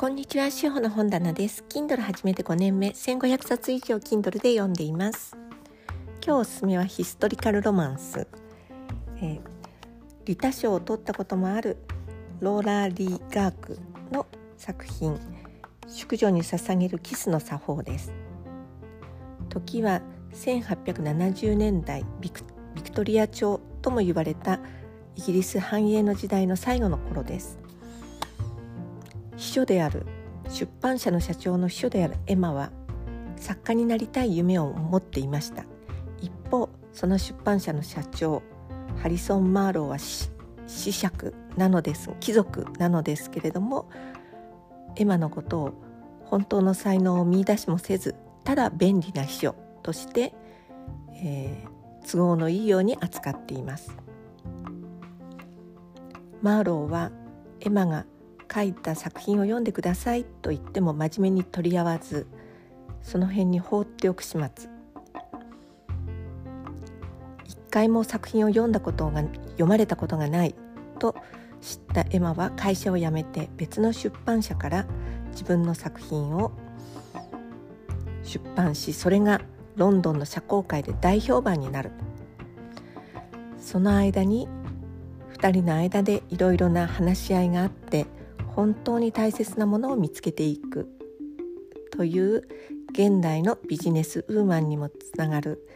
こんにちは、しほの本棚です。Kindle 始めて5年目、1500冊以上 Kindle で読んでいます。今日おすすめはヒストリカルロマンス。えー、リタ賞を取ったこともあるローラー・リー・ガークの作品「淑女に捧げるキスの作法」です。時は1870年代ビクビクトリア朝とも言われたイギリス繁栄の時代の最後の頃です。秘書である出版社の社長の秘書であるエマは作家になりたい夢を持っていました。一方その出版社の社長ハリソン・マーローは子爵なのです貴族なのですけれどもエマのことを本当の才能を見いだしもせずただ便利な秘書として、えー、都合のいいように扱っています。マーローはエマが書いた作品を読んでくださいと言っても真面目に取り合わずその辺に放っておく始末。一回も作品を読んだことが読まれたことがないと知ったエマは会社を辞めて別の出版社から自分の作品を出版しそれがロンドンの社交界で大評判になる。その間に2人の間でいろいろな話し合いがあって本当に大切なものを見つけていく。という現代のビジネスウーマンにもつながる、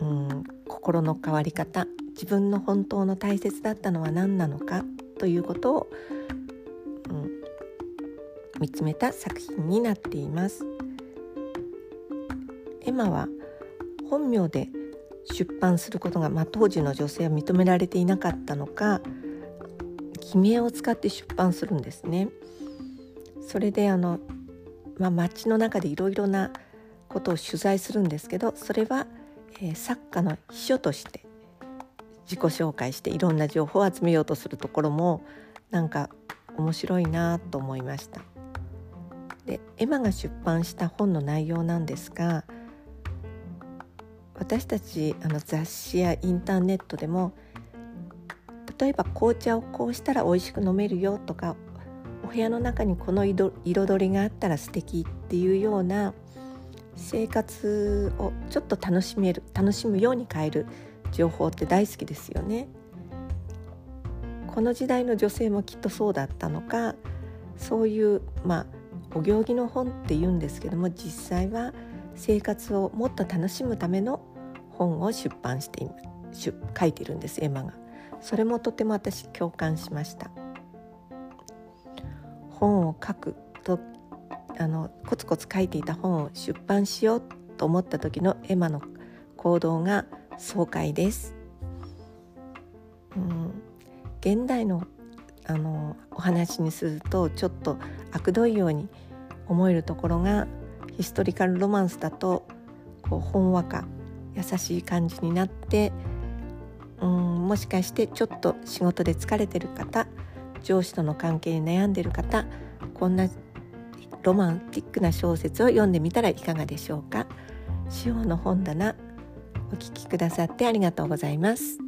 うん、心の変わり方。自分の本当の大切だったのは何なのか。ということを、うん、見つめた作品になっています。エマは本名で出版することが、まあ、当時の女性は認められていなかったのか。記名を使って出版するんですね。それであの、まあ、街の中でいろいろなことを取材するんですけどそれは、えー、作家の秘書として自己紹介していろんな情報を集めようとするところもなんか面白いなと思いました。でエマが出版した本の内容なんですが私たちあの雑誌やインターネットでも例えば紅茶をこうしたら美味しく飲めるよとかお部屋の中にこの彩りがあったら素敵っていうような生活をちょっと楽しめる楽しむように変える情報って大好きですよね。この時代の女性もきっとそうだったのかそういうまあお行儀の本って言うんですけども実際は生活をもっと楽しむための本を出版して書いてるんですエマが。それもとても私共感しました。本を書くとあのコツコツ書いていた本を出版しようと思った時のエマの行動が爽快です、うん、現代のあのお話にするとちょっと悪どいように思えるところがヒストリカルロマンスだとこうほんわか優しい感じになってもしかしてちょっと仕事で疲れてる方上司との関係に悩んでる方こんなロマンティックな小説を読んでみたらいかがでしょうか。塩の本棚お聞きくださってありがとうございます。